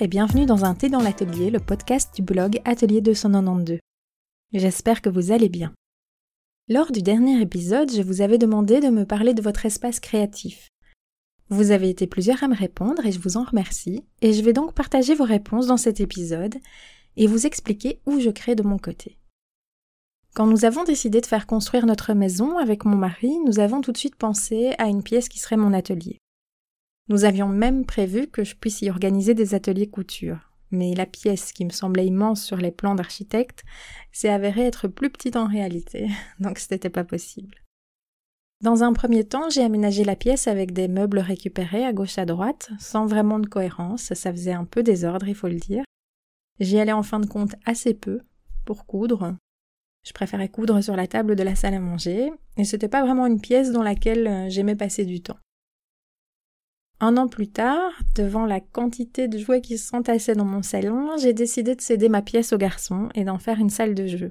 Et bienvenue dans un thé dans l'atelier, le podcast du blog Atelier 292. J'espère que vous allez bien. Lors du dernier épisode, je vous avais demandé de me parler de votre espace créatif. Vous avez été plusieurs à me répondre et je vous en remercie, et je vais donc partager vos réponses dans cet épisode et vous expliquer où je crée de mon côté. Quand nous avons décidé de faire construire notre maison avec mon mari, nous avons tout de suite pensé à une pièce qui serait mon atelier. Nous avions même prévu que je puisse y organiser des ateliers couture. Mais la pièce qui me semblait immense sur les plans d'architecte s'est avérée être plus petite en réalité, donc ce n'était pas possible. Dans un premier temps, j'ai aménagé la pièce avec des meubles récupérés à gauche à droite, sans vraiment de cohérence, ça faisait un peu désordre, il faut le dire. J'y allais en fin de compte assez peu, pour coudre. Je préférais coudre sur la table de la salle à manger, et c'était pas vraiment une pièce dans laquelle euh, j'aimais passer du temps. Un an plus tard, devant la quantité de jouets qui s'entassaient dans mon salon, j'ai décidé de céder ma pièce aux garçons et d'en faire une salle de jeu.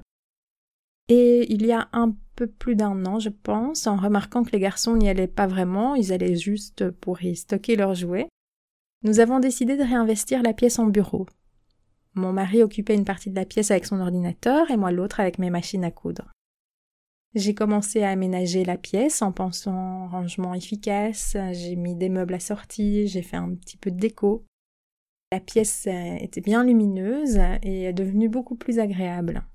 Et il y a un peu plus d'un an, je pense, en remarquant que les garçons n'y allaient pas vraiment, ils allaient juste pour y stocker leurs jouets, nous avons décidé de réinvestir la pièce en bureau. Mon mari occupait une partie de la pièce avec son ordinateur et moi l'autre avec mes machines à coudre. J'ai commencé à aménager la pièce en pensant rangement efficace, j'ai mis des meubles assortis, j'ai fait un petit peu de déco. La pièce euh, était bien lumineuse et est devenue beaucoup plus agréable.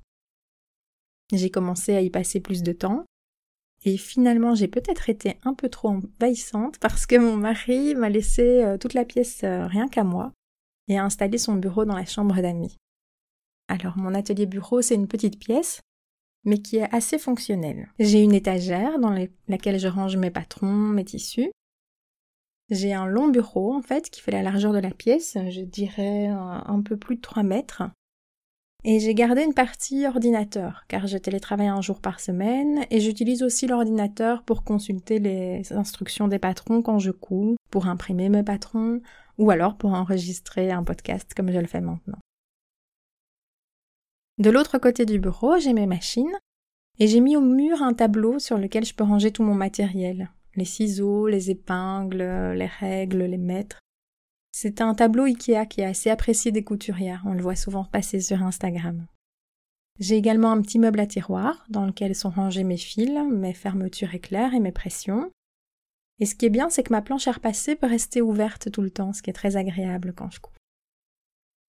J'ai commencé à y passer plus de temps et finalement j'ai peut-être été un peu trop envahissante parce que mon mari m'a laissé euh, toute la pièce euh, rien qu'à moi et a installé son bureau dans la chambre d'amis. Alors mon atelier bureau c'est une petite pièce mais qui est assez fonctionnel. J'ai une étagère dans laquelle je range mes patrons, mes tissus. J'ai un long bureau, en fait, qui fait la largeur de la pièce, je dirais un, peu plus de 3 mètres. Et j'ai gardé une partie ordinateur, car je télétravaille un jour par semaine, et j'utilise aussi l'ordinateur pour consulter les instructions des patrons quand je couds, pour imprimer mes patrons, ou alors pour enregistrer un podcast comme je le fais maintenant. De l'autre côté du bureau, j'ai mes machines et j'ai mis au mur un tableau sur lequel je peux ranger tout mon matériel. Les ciseaux, les épingles, les règles, les mètres. C'est un tableau Ikea qui est assez apprécié des couturières, on le voit souvent passer sur Instagram. J'ai également un petit meuble à tiroir dans lequel sont rangés mes fils, mes fermetures éclairs et mes pressions. Et ce qui est bien, c'est que ma planche à repasser peut rester ouverte tout le temps, ce qui est très agréable quand je couds.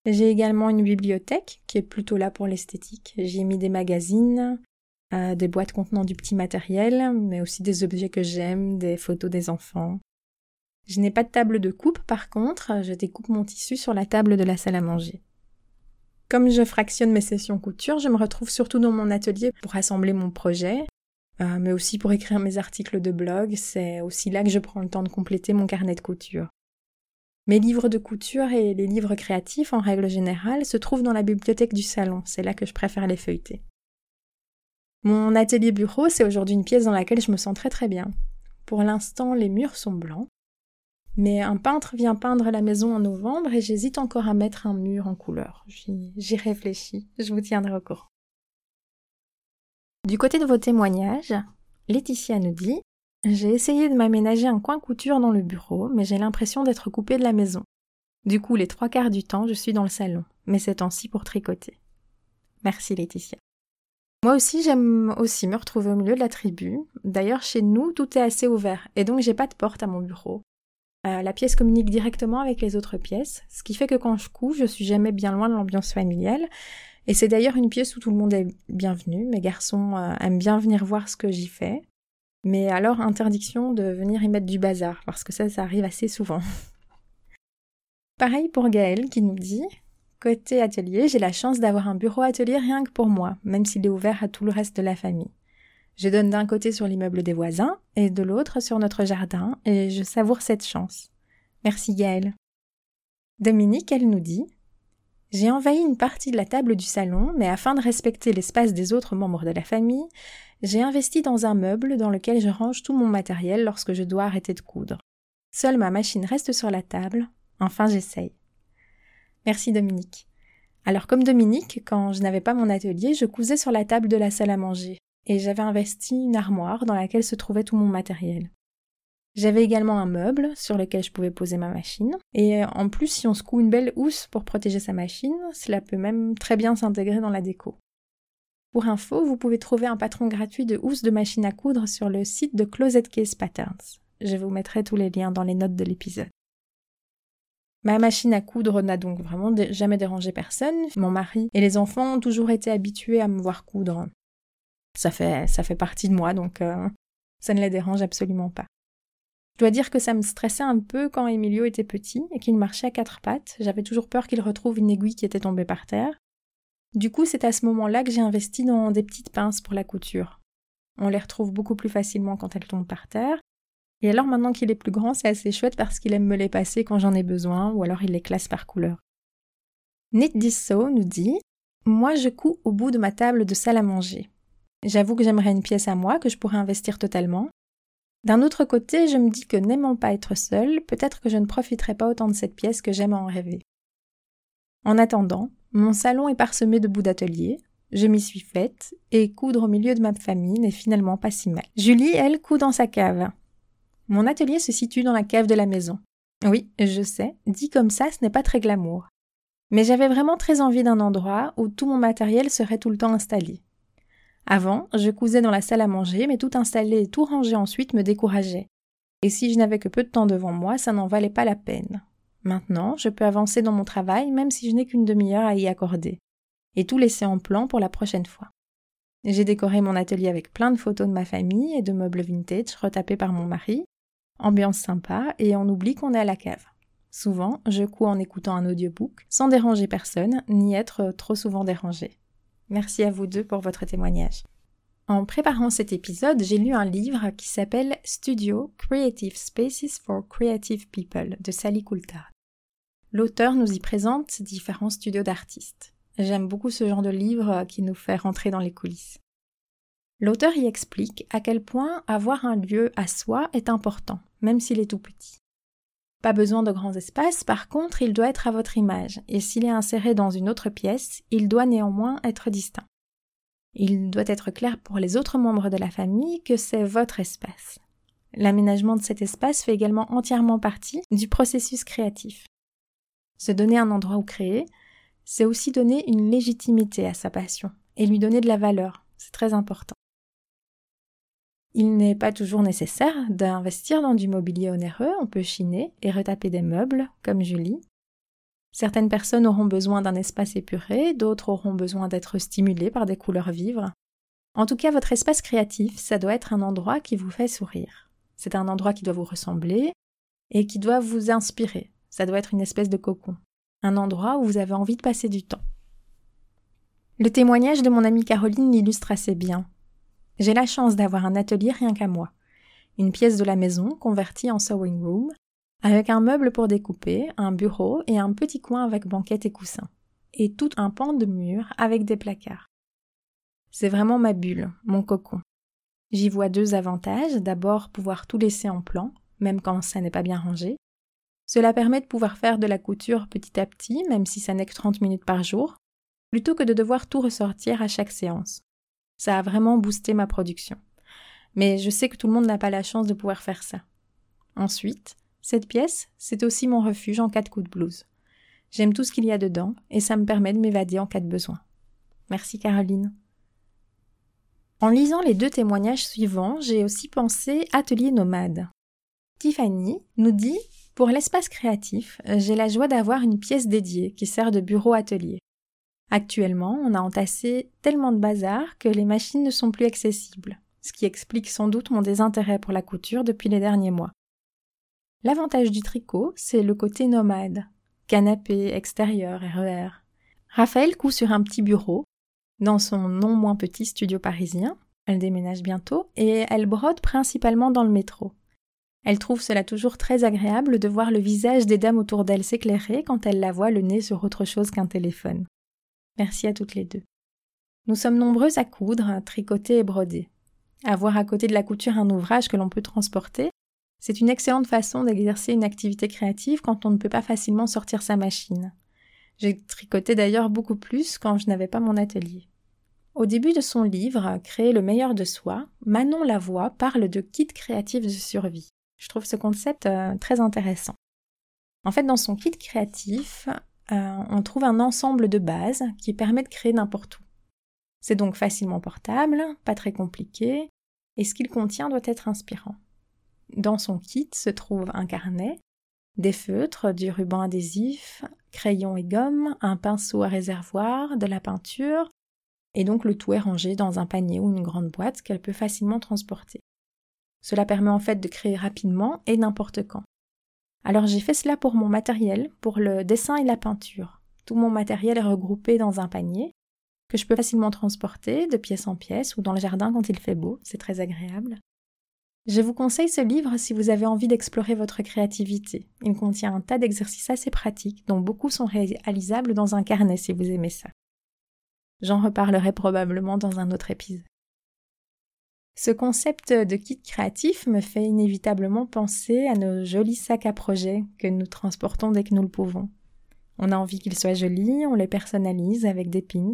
J'ai également une bibliothèque qui est plutôt là pour l'esthétique. J'y ai mis des magazines, euh, des boîtes contenant du petit matériel, mais aussi des objets que j'aime, des photos des enfants. Je n'ai pas de table de coupe par contre, je découpe mon tissu sur la table de la salle à manger. Comme je fractionne mes sessions couture, je me retrouve surtout dans mon atelier pour assembler mon projet, euh, mais aussi pour écrire mes articles de blog. C'est aussi là que je prends le temps de compléter mon carnet de couture. Mes livres de couture et les livres créatifs, en règle générale, se trouvent dans la bibliothèque du salon. C'est là que je préfère les feuilleter. Mon atelier bureau, c'est aujourd'hui une pièce dans laquelle je me sens très très bien. Pour l'instant, les murs sont blancs. Mais un peintre vient peindre la maison en novembre et j'hésite encore à mettre un mur en couleur. J'y réfléchis. Je vous tiendrai au courant. Du côté de vos témoignages, Laetitia nous dit j'ai essayé de m'aménager un coin couture dans le bureau, mais j'ai l'impression d'être coupée de la maison. Du coup, les trois quarts du temps, je suis dans le salon, mais c'est temps-ci pour tricoter. Merci Laetitia. Moi aussi, j'aime aussi me retrouver au milieu de la tribu. D'ailleurs, chez nous, tout est assez ouvert, et donc j'ai pas de porte à mon bureau. Euh, la pièce communique directement avec les autres pièces, ce qui fait que quand je couche, je suis jamais bien loin de l'ambiance familiale. Et c'est d'ailleurs une pièce où tout le monde est bienvenu. Mes garçons euh, aiment bien venir voir ce que j'y fais. Mais alors, interdiction de venir y mettre du bazar, parce que ça, ça arrive assez souvent. Pareil pour Gaël qui nous dit Côté atelier, j'ai la chance d'avoir un bureau atelier rien que pour moi, même s'il est ouvert à tout le reste de la famille. Je donne d'un côté sur l'immeuble des voisins et de l'autre sur notre jardin, et je savoure cette chance. Merci Gaël. Dominique, elle nous dit J'ai envahi une partie de la table du salon, mais afin de respecter l'espace des autres membres de la famille, j'ai investi dans un meuble dans lequel je range tout mon matériel lorsque je dois arrêter de coudre. Seule ma machine reste sur la table. Enfin, j'essaye. Merci Dominique. Alors comme Dominique, quand je n'avais pas mon atelier, je cousais sur la table de la salle à manger, et j'avais investi une armoire dans laquelle se trouvait tout mon matériel. J'avais également un meuble sur lequel je pouvais poser ma machine. Et en plus, si on secoue une belle housse pour protéger sa machine, cela peut même très bien s'intégrer dans la déco. Pour info, vous pouvez trouver un patron gratuit de housse de machine à coudre sur le site de Closet Case Patterns. Je vous mettrai tous les liens dans les notes de l'épisode. Ma machine à coudre n'a donc vraiment jamais dérangé personne. Mon mari et les enfants ont toujours été habitués à me voir coudre. Ça fait, ça fait partie de moi, donc euh, ça ne les dérange absolument pas. Je dois dire que ça me stressait un peu quand Emilio était petit et qu'il marchait à quatre pattes. J'avais toujours peur qu'il retrouve une aiguille qui était tombée par terre. Du coup, c'est à ce moment-là que j'ai investi dans des petites pinces pour la couture. On les retrouve beaucoup plus facilement quand elles tombent par terre. Et alors maintenant qu'il est plus grand, c'est assez chouette parce qu'il aime me les passer quand j'en ai besoin ou alors il les classe par couleur. Knit Disso nous dit Moi je couds au bout de ma table de salle à manger. J'avoue que j'aimerais une pièce à moi que je pourrais investir totalement, d'un autre côté, je me dis que n'aimant pas être seule, peut-être que je ne profiterai pas autant de cette pièce que j'aime en rêver. En attendant, mon salon est parsemé de bouts d'atelier, je m'y suis faite, et coudre au milieu de ma famille n'est finalement pas si mal. Julie, elle, coud dans sa cave. Mon atelier se situe dans la cave de la maison. Oui, je sais, dit comme ça, ce n'est pas très glamour. Mais j'avais vraiment très envie d'un endroit où tout mon matériel serait tout le temps installé. Avant, je cousais dans la salle à manger, mais tout installer et tout ranger ensuite me décourageait. Et si je n'avais que peu de temps devant moi, ça n'en valait pas la peine. Maintenant, je peux avancer dans mon travail même si je n'ai qu'une demi-heure à y accorder. Et tout laisser en plan pour la prochaine fois. J'ai décoré mon atelier avec plein de photos de ma famille et de meubles vintage retapés par mon mari. Ambiance sympa et on oublie qu'on est à la cave. Souvent, je couds en écoutant un audiobook sans déranger personne ni être trop souvent dérangé. Merci à vous deux pour votre témoignage. En préparant cet épisode, j'ai lu un livre qui s'appelle Studio Creative Spaces for Creative People de Sally Coulthard. L'auteur nous y présente différents studios d'artistes. J'aime beaucoup ce genre de livre qui nous fait rentrer dans les coulisses. L'auteur y explique à quel point avoir un lieu à soi est important, même s'il est tout petit. Pas besoin de grands espaces, par contre, il doit être à votre image, et s'il est inséré dans une autre pièce, il doit néanmoins être distinct. Il doit être clair pour les autres membres de la famille que c'est votre espace. L'aménagement de cet espace fait également entièrement partie du processus créatif. Se donner un endroit où créer, c'est aussi donner une légitimité à sa passion et lui donner de la valeur. C'est très important. Il n'est pas toujours nécessaire d'investir dans du mobilier onéreux, on peut chiner et retaper des meubles, comme Julie. Certaines personnes auront besoin d'un espace épuré, d'autres auront besoin d'être stimulées par des couleurs vives. En tout cas, votre espace créatif, ça doit être un endroit qui vous fait sourire. C'est un endroit qui doit vous ressembler et qui doit vous inspirer. Ça doit être une espèce de cocon. Un endroit où vous avez envie de passer du temps. Le témoignage de mon amie Caroline l'illustre assez bien. J'ai la chance d'avoir un atelier rien qu'à moi. Une pièce de la maison convertie en sewing room, avec un meuble pour découper, un bureau et un petit coin avec banquette et coussin. Et tout un pan de mur avec des placards. C'est vraiment ma bulle, mon cocon. J'y vois deux avantages. D'abord, pouvoir tout laisser en plan, même quand ça n'est pas bien rangé. Cela permet de pouvoir faire de la couture petit à petit, même si ça n'est que 30 minutes par jour, plutôt que de devoir tout ressortir à chaque séance. Ça a vraiment boosté ma production. Mais je sais que tout le monde n'a pas la chance de pouvoir faire ça. Ensuite, cette pièce, c'est aussi mon refuge en cas de coup de blues. J'aime tout ce qu'il y a dedans et ça me permet de m'évader en cas de besoin. Merci Caroline. En lisant les deux témoignages suivants, j'ai aussi pensé atelier nomade. Tiffany nous dit Pour l'espace créatif, j'ai la joie d'avoir une pièce dédiée qui sert de bureau atelier. Actuellement, on a entassé tellement de bazar que les machines ne sont plus accessibles, ce qui explique sans doute mon désintérêt pour la couture depuis les derniers mois. L'avantage du tricot, c'est le côté nomade. Canapé, extérieur, RER. Raphaël coud sur un petit bureau, dans son non moins petit studio parisien. Elle déménage bientôt et elle brode principalement dans le métro. Elle trouve cela toujours très agréable de voir le visage des dames autour d'elle s'éclairer quand elle la voit le nez sur autre chose qu'un téléphone. Merci à toutes les deux. Nous sommes nombreuses à coudre, tricoter et broder. Avoir à côté de la couture un ouvrage que l'on peut transporter, c'est une excellente façon d'exercer une activité créative quand on ne peut pas facilement sortir sa machine. J'ai tricoté d'ailleurs beaucoup plus quand je n'avais pas mon atelier. Au début de son livre, Créer le meilleur de soi, Manon Lavoie parle de kit créatif de survie. Je trouve ce concept euh, très intéressant. En fait, dans son kit créatif, euh, on trouve un ensemble de bases qui permet de créer n'importe où. C'est donc facilement portable, pas très compliqué, et ce qu'il contient doit être inspirant. Dans son kit se trouve un carnet, des feutres, du ruban adhésif, crayons et gomme, un pinceau à réservoir, de la peinture, et donc le tout est rangé dans un panier ou une grande boîte qu'elle peut facilement transporter. Cela permet en fait de créer rapidement et n'importe quand. Alors j'ai fait cela pour mon matériel, pour le dessin et la peinture. Tout mon matériel est regroupé dans un panier que je peux facilement transporter de pièce en pièce ou dans le jardin quand il fait beau, c'est très agréable. Je vous conseille ce livre si vous avez envie d'explorer votre créativité. Il contient un tas d'exercices assez pratiques dont beaucoup sont réalisables dans un carnet si vous aimez ça. J'en reparlerai probablement dans un autre épisode. Ce concept de kit créatif me fait inévitablement penser à nos jolis sacs à projet que nous transportons dès que nous le pouvons. On a envie qu'ils soient jolis, on les personnalise avec des pins.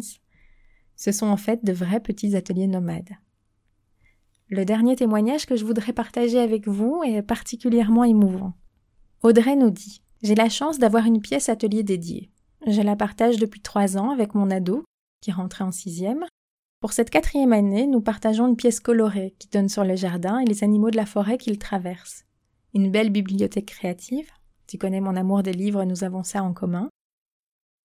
Ce sont en fait de vrais petits ateliers nomades. Le dernier témoignage que je voudrais partager avec vous est particulièrement émouvant. Audrey nous dit J'ai la chance d'avoir une pièce atelier dédiée. Je la partage depuis trois ans avec mon ado, qui rentrait en sixième. Pour cette quatrième année, nous partageons une pièce colorée qui donne sur le jardin et les animaux de la forêt qu'il traverse. Une belle bibliothèque créative. Tu connais mon amour des livres, nous avons ça en commun.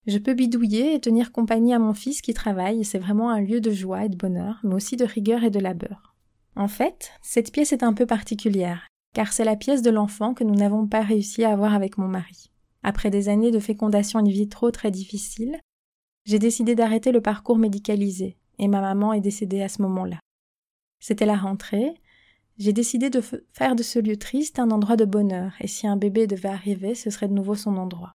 Je peux bidouiller et tenir compagnie à mon fils qui travaille, c'est vraiment un lieu de joie et de bonheur, mais aussi de rigueur et de labeur. En fait, cette pièce est un peu particulière, car c'est la pièce de l'enfant que nous n'avons pas réussi à avoir avec mon mari. Après des années de fécondation in vitro très difficiles, j'ai décidé d'arrêter le parcours médicalisé, et ma maman est décédée à ce moment-là. C'était la rentrée, j'ai décidé de faire de ce lieu triste un endroit de bonheur, et si un bébé devait arriver, ce serait de nouveau son endroit.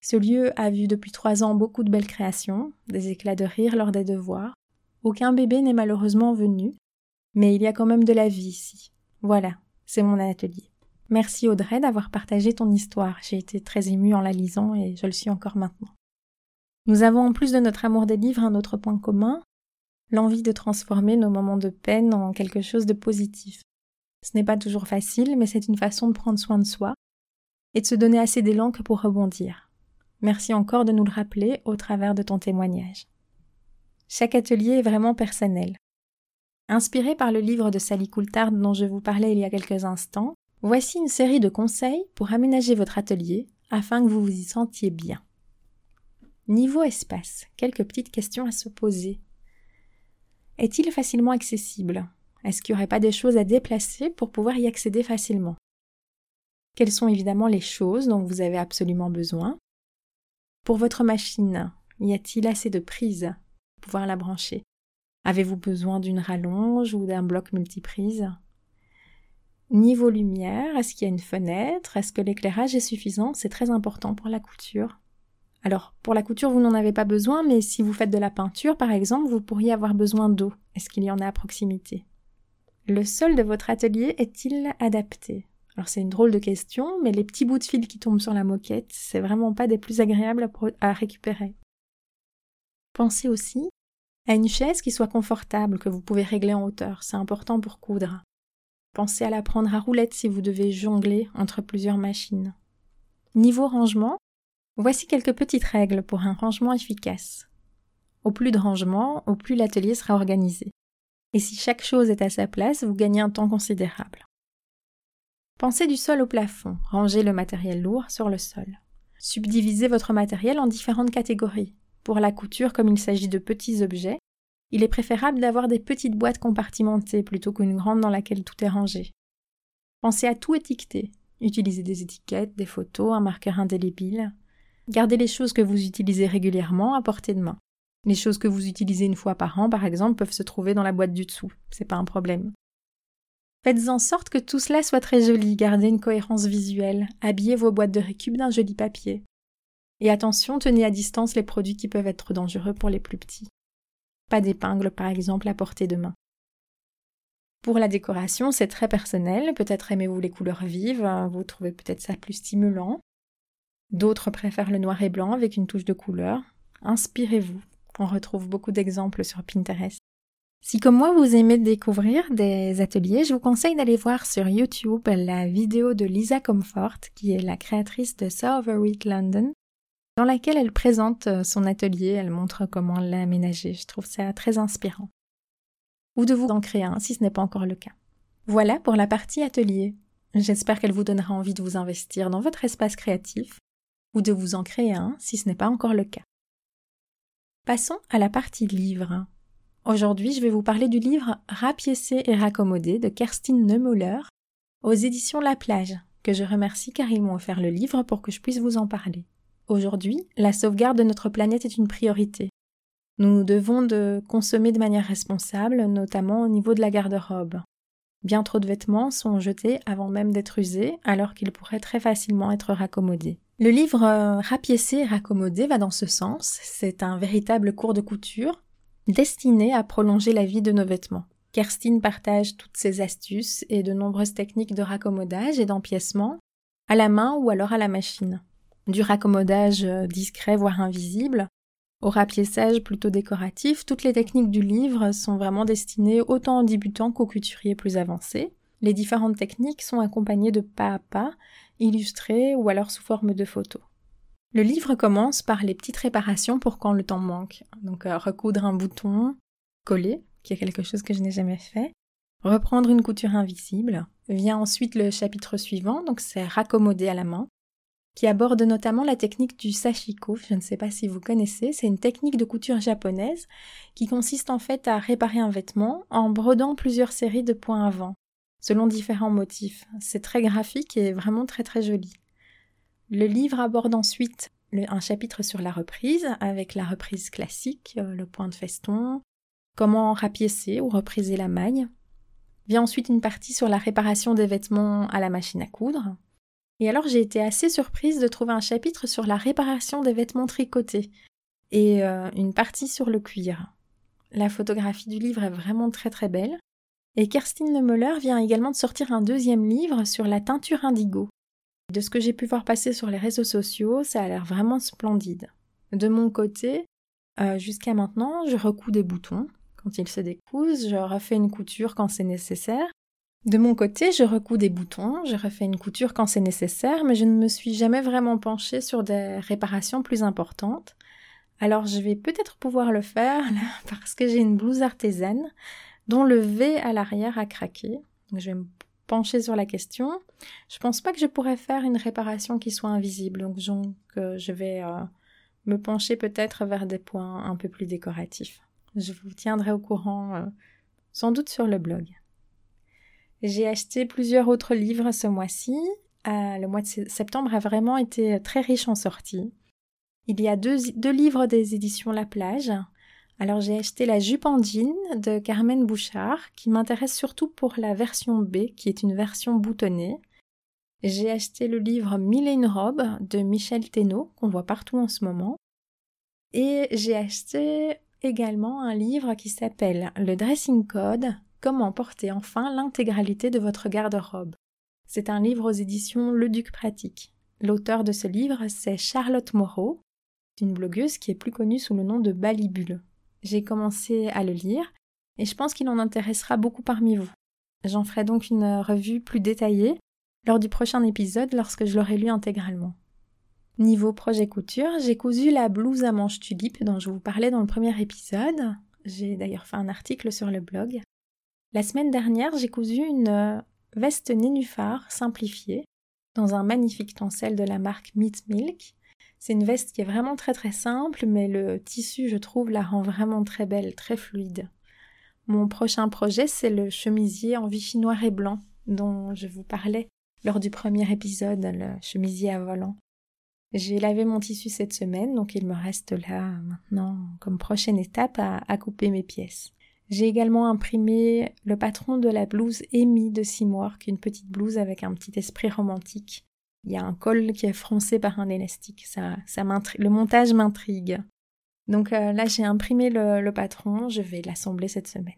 Ce lieu a vu depuis trois ans beaucoup de belles créations, des éclats de rire lors des devoirs. Aucun bébé n'est malheureusement venu, mais il y a quand même de la vie ici. Voilà, c'est mon atelier. Merci Audrey d'avoir partagé ton histoire. J'ai été très émue en la lisant et je le suis encore maintenant. Nous avons en plus de notre amour des livres un autre point commun, l'envie de transformer nos moments de peine en quelque chose de positif. Ce n'est pas toujours facile, mais c'est une façon de prendre soin de soi et de se donner assez d'élan que pour rebondir. Merci encore de nous le rappeler au travers de ton témoignage. Chaque atelier est vraiment personnel. Inspiré par le livre de Sally Coulthard dont je vous parlais il y a quelques instants, voici une série de conseils pour aménager votre atelier afin que vous vous y sentiez bien. Niveau espace, quelques petites questions à se poser. Est-il facilement accessible? Est-ce qu'il n'y aurait pas des choses à déplacer pour pouvoir y accéder facilement? Quelles sont évidemment les choses dont vous avez absolument besoin? Pour votre machine, y a-t-il assez de prises pour pouvoir la brancher? Avez-vous besoin d'une rallonge ou d'un bloc multiprise? Niveau lumière, est-ce qu'il y a une fenêtre? Est-ce que l'éclairage est suffisant? C'est très important pour la couture. Alors, pour la couture, vous n'en avez pas besoin, mais si vous faites de la peinture, par exemple, vous pourriez avoir besoin d'eau. Est-ce qu'il y en a à proximité? Le sol de votre atelier est-il adapté? Alors c'est une drôle de question, mais les petits bouts de fil qui tombent sur la moquette, c'est vraiment pas des plus agréables à, récupérer. Pensez aussi à une chaise qui soit confortable, que vous pouvez régler en hauteur, c'est important pour coudre. Pensez à la prendre à roulette si vous devez jongler entre plusieurs machines. Niveau rangement, voici quelques petites règles pour un rangement efficace. Au plus de rangement, au plus l'atelier sera organisé. Et si chaque chose est à sa place, vous gagnez un temps considérable. Pensez du sol au plafond, rangez le matériel lourd sur le sol. Subdivisez votre matériel en différentes catégories. Pour la couture, comme il s'agit de petits objets, il est préférable d'avoir des petites boîtes compartimentées plutôt qu'une grande dans laquelle tout est rangé. Pensez à tout étiqueter. Utilisez des étiquettes, des photos, un marqueur indélébile. Gardez les choses que vous utilisez régulièrement à portée de main. Les choses que vous utilisez une fois par an, par exemple, peuvent se trouver dans la boîte du dessous. C'est pas un problème. Faites en sorte que tout cela soit très joli, gardez une cohérence visuelle, habillez vos boîtes de récup d'un joli papier. Et attention, tenez à distance les produits qui peuvent être dangereux pour les plus petits. Pas d'épingles, par exemple, à portée de main. Pour la décoration, c'est très personnel. Peut-être aimez-vous les couleurs vives, vous trouvez peut-être ça plus stimulant. D'autres préfèrent le noir et blanc avec une touche de couleur. Inspirez-vous. On retrouve beaucoup d'exemples sur Pinterest. Si comme moi vous aimez découvrir des ateliers, je vous conseille d'aller voir sur YouTube la vidéo de Lisa Comfort, qui est la créatrice de Silverwheat London, dans laquelle elle présente euh, son atelier, elle montre comment l'aménager. Je trouve ça très inspirant. Ou de vous en créer un si ce n'est pas encore le cas. Voilà pour la partie atelier. J'espère qu'elle vous donnera envie de vous investir dans votre espace créatif ou de vous en créer un si ce n'est pas encore le cas. Passons à la partie livre. Aujourd'hui, je vais vous parler du livre Rapiécé et raccommodé de Kerstin Neumüller aux éditions La Plage, que je remercie car ils m'ont offert le livre pour que je puisse vous en parler. Aujourd'hui, la sauvegarde de notre planète est une priorité. Nous devons de consommer de manière responsable, notamment au niveau de la garde-robe. Bien trop de vêtements sont jetés avant même d'être usés, alors qu'ils pourraient très facilement être raccommodés. Le livre euh, Rapiécé et raccommodé va dans ce sens. C'est un véritable cours de couture destiné à prolonger la vie de nos vêtements. Kerstin partage toutes ses astuces et de nombreuses techniques de raccommodage et d'empiècement, à la main ou alors à la machine. Du raccommodage euh, discret voire invisible, au rapiessage plutôt décoratif, toutes les techniques du livre sont vraiment destinées autant aux débutants qu'aux couturiers plus avancés. Les différentes techniques sont accompagnées de pas à pas, illustrés ou alors sous forme de photos. Le livre commence par les petites réparations pour quand le temps manque. Donc euh, recoudre un bouton, coller, qui est quelque chose que je n'ai jamais fait, reprendre une couture invisible. Vient ensuite le chapitre suivant, donc c'est raccommoder à la main, qui aborde notamment la technique du sashiko. Je ne sais pas si vous connaissez, c'est une technique de couture japonaise qui consiste en fait à réparer un vêtement en brodant plusieurs séries de points avant, selon différents motifs. C'est très graphique et vraiment très très joli. Le livre aborde ensuite un chapitre sur la reprise, avec la reprise classique, euh, le point de feston, comment rapiécer ou repriser la maille. Vient ensuite une partie sur la réparation des vêtements à la machine à coudre. Et alors j'ai été assez surprise de trouver un chapitre sur la réparation des vêtements tricotés et euh, une partie sur le cuir. La photographie du livre est vraiment très très belle. Et Kerstin Lemöller vient également de sortir un deuxième livre sur la teinture indigo. De ce que j'ai pu voir passer sur les réseaux sociaux, ça a l'air vraiment splendide. De mon côté, euh, jusqu'à maintenant, je recouds des boutons quand ils se décousent, je refais une couture quand c'est nécessaire. De mon côté, je recouds des boutons, je refais une couture quand c'est nécessaire, mais je ne me suis jamais vraiment penchée sur des réparations plus importantes. Alors je vais peut-être pouvoir le faire parce que j'ai une blouse artisane dont le V à l'arrière a craqué. je vais me pencher sur la question. Je pense pas que je pourrais faire une réparation qui soit invisible, donc, je vais euh, me pencher peut-être vers des points un peu plus décoratifs. Je vous tiendrai au courant euh, sans doute sur le blog. J'ai acheté plusieurs autres livres ce mois-ci. Euh, le mois de septembre a vraiment été très riche en sorties. Il y a deux livres des éditions La Plage, alors j'ai acheté la jupe en jean de Carmen Bouchard, qui m'intéresse surtout pour la version B, qui est une version boutonnée. J'ai acheté le livre Mille et une robes de Michel Thénault, qu'on voit partout en ce moment. Et j'ai acheté également un livre qui s'appelle Le Dressing Code, Comment porter enfin l'intégralité de votre garde-robe. C'est un livre aux éditions Le Duc Pratique. L'auteur de ce livre, c'est Charlotte Moreau, une blogueuse qui est plus connue sous le nom de Balibule. J'ai commencé à le lire et je pense qu'il en intéressera beaucoup parmi vous. J'en ferai donc une revue plus détaillée lors du prochain épisode lorsque je l'aurai lu intégralement. Niveau projet couture, j'ai cousu la blouse à manches tulipe dont je vous parlais dans le premier épisode. J'ai d'ailleurs fait un article sur le blog. La semaine dernière, j'ai cousu une veste nénuphar simplifiée dans un magnifique tencel de la marque Meat Milk c'est une veste qui est vraiment très très simple, mais le tissu, je trouve, la rend vraiment très belle, très fluide. Mon prochain projet, c'est le chemisier en vichy noir et blanc, dont je vous parlais lors du premier épisode, le chemisier à volant. J'ai lavé mon tissu cette semaine, donc il me reste là maintenant comme prochaine étape à, couper mes pièces. J'ai également imprimé le patron de la blouse Amy de Seymour, qui est une petite blouse avec un petit esprit romantique il y a un col qui est froncé par un élastique. Ça, ça le montage m'intrigue. Donc euh, là, j'ai imprimé le, patron, je vais l'assembler cette semaine.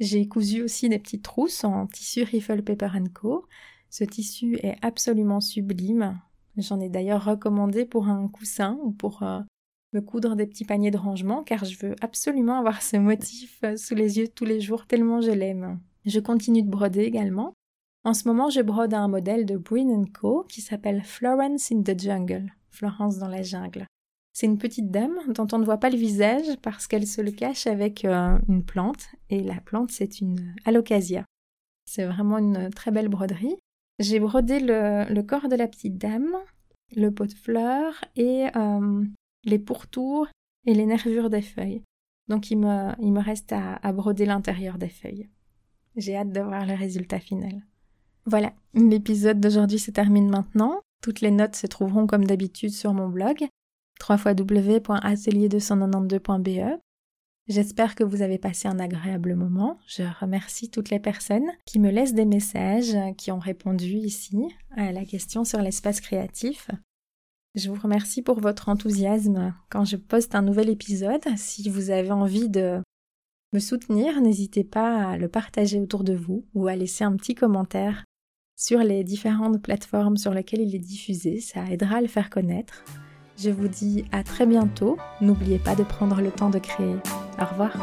J'ai cousu aussi des petites trousses en tissu Riffle Paper Co. Ce tissu est absolument sublime. J'en ai d'ailleurs recommandé pour un coussin ou pour euh, me coudre des petits paniers de rangement car je veux absolument avoir ce motif euh, sous les yeux tous les jours tellement je l'aime. Je continue de broder également. En ce moment, je brode un modèle de Breen Co qui s'appelle Florence in the Jungle, Florence dans la jungle. C'est une petite dame dont on ne voit pas le visage parce qu'elle se le cache avec euh, une plante et la plante c'est une alocasia. C'est vraiment une très belle broderie. J'ai brodé le, corps de la petite dame, le pot de fleurs et euh, les pourtours et les nervures des feuilles. Donc il me, reste à broder l'intérieur des feuilles. J'ai hâte de voir le résultat final. Voilà, l'épisode d'aujourd'hui se termine maintenant. Toutes les notes se trouveront comme d'habitude sur mon blog www.atelier292.be. J'espère que vous avez passé un agréable moment. Je remercie toutes les personnes qui me laissent des messages, qui ont répondu ici à la question sur l'espace créatif. Je vous remercie pour votre enthousiasme quand je poste un nouvel épisode. Si vous avez envie de me soutenir, n'hésitez pas à le partager autour de vous ou à laisser un petit commentaire sur les différentes plateformes sur lesquelles il est diffusé. Ça aidera à le faire connaître. Je vous dis à très bientôt. N'oubliez pas de prendre le temps de créer. Au revoir.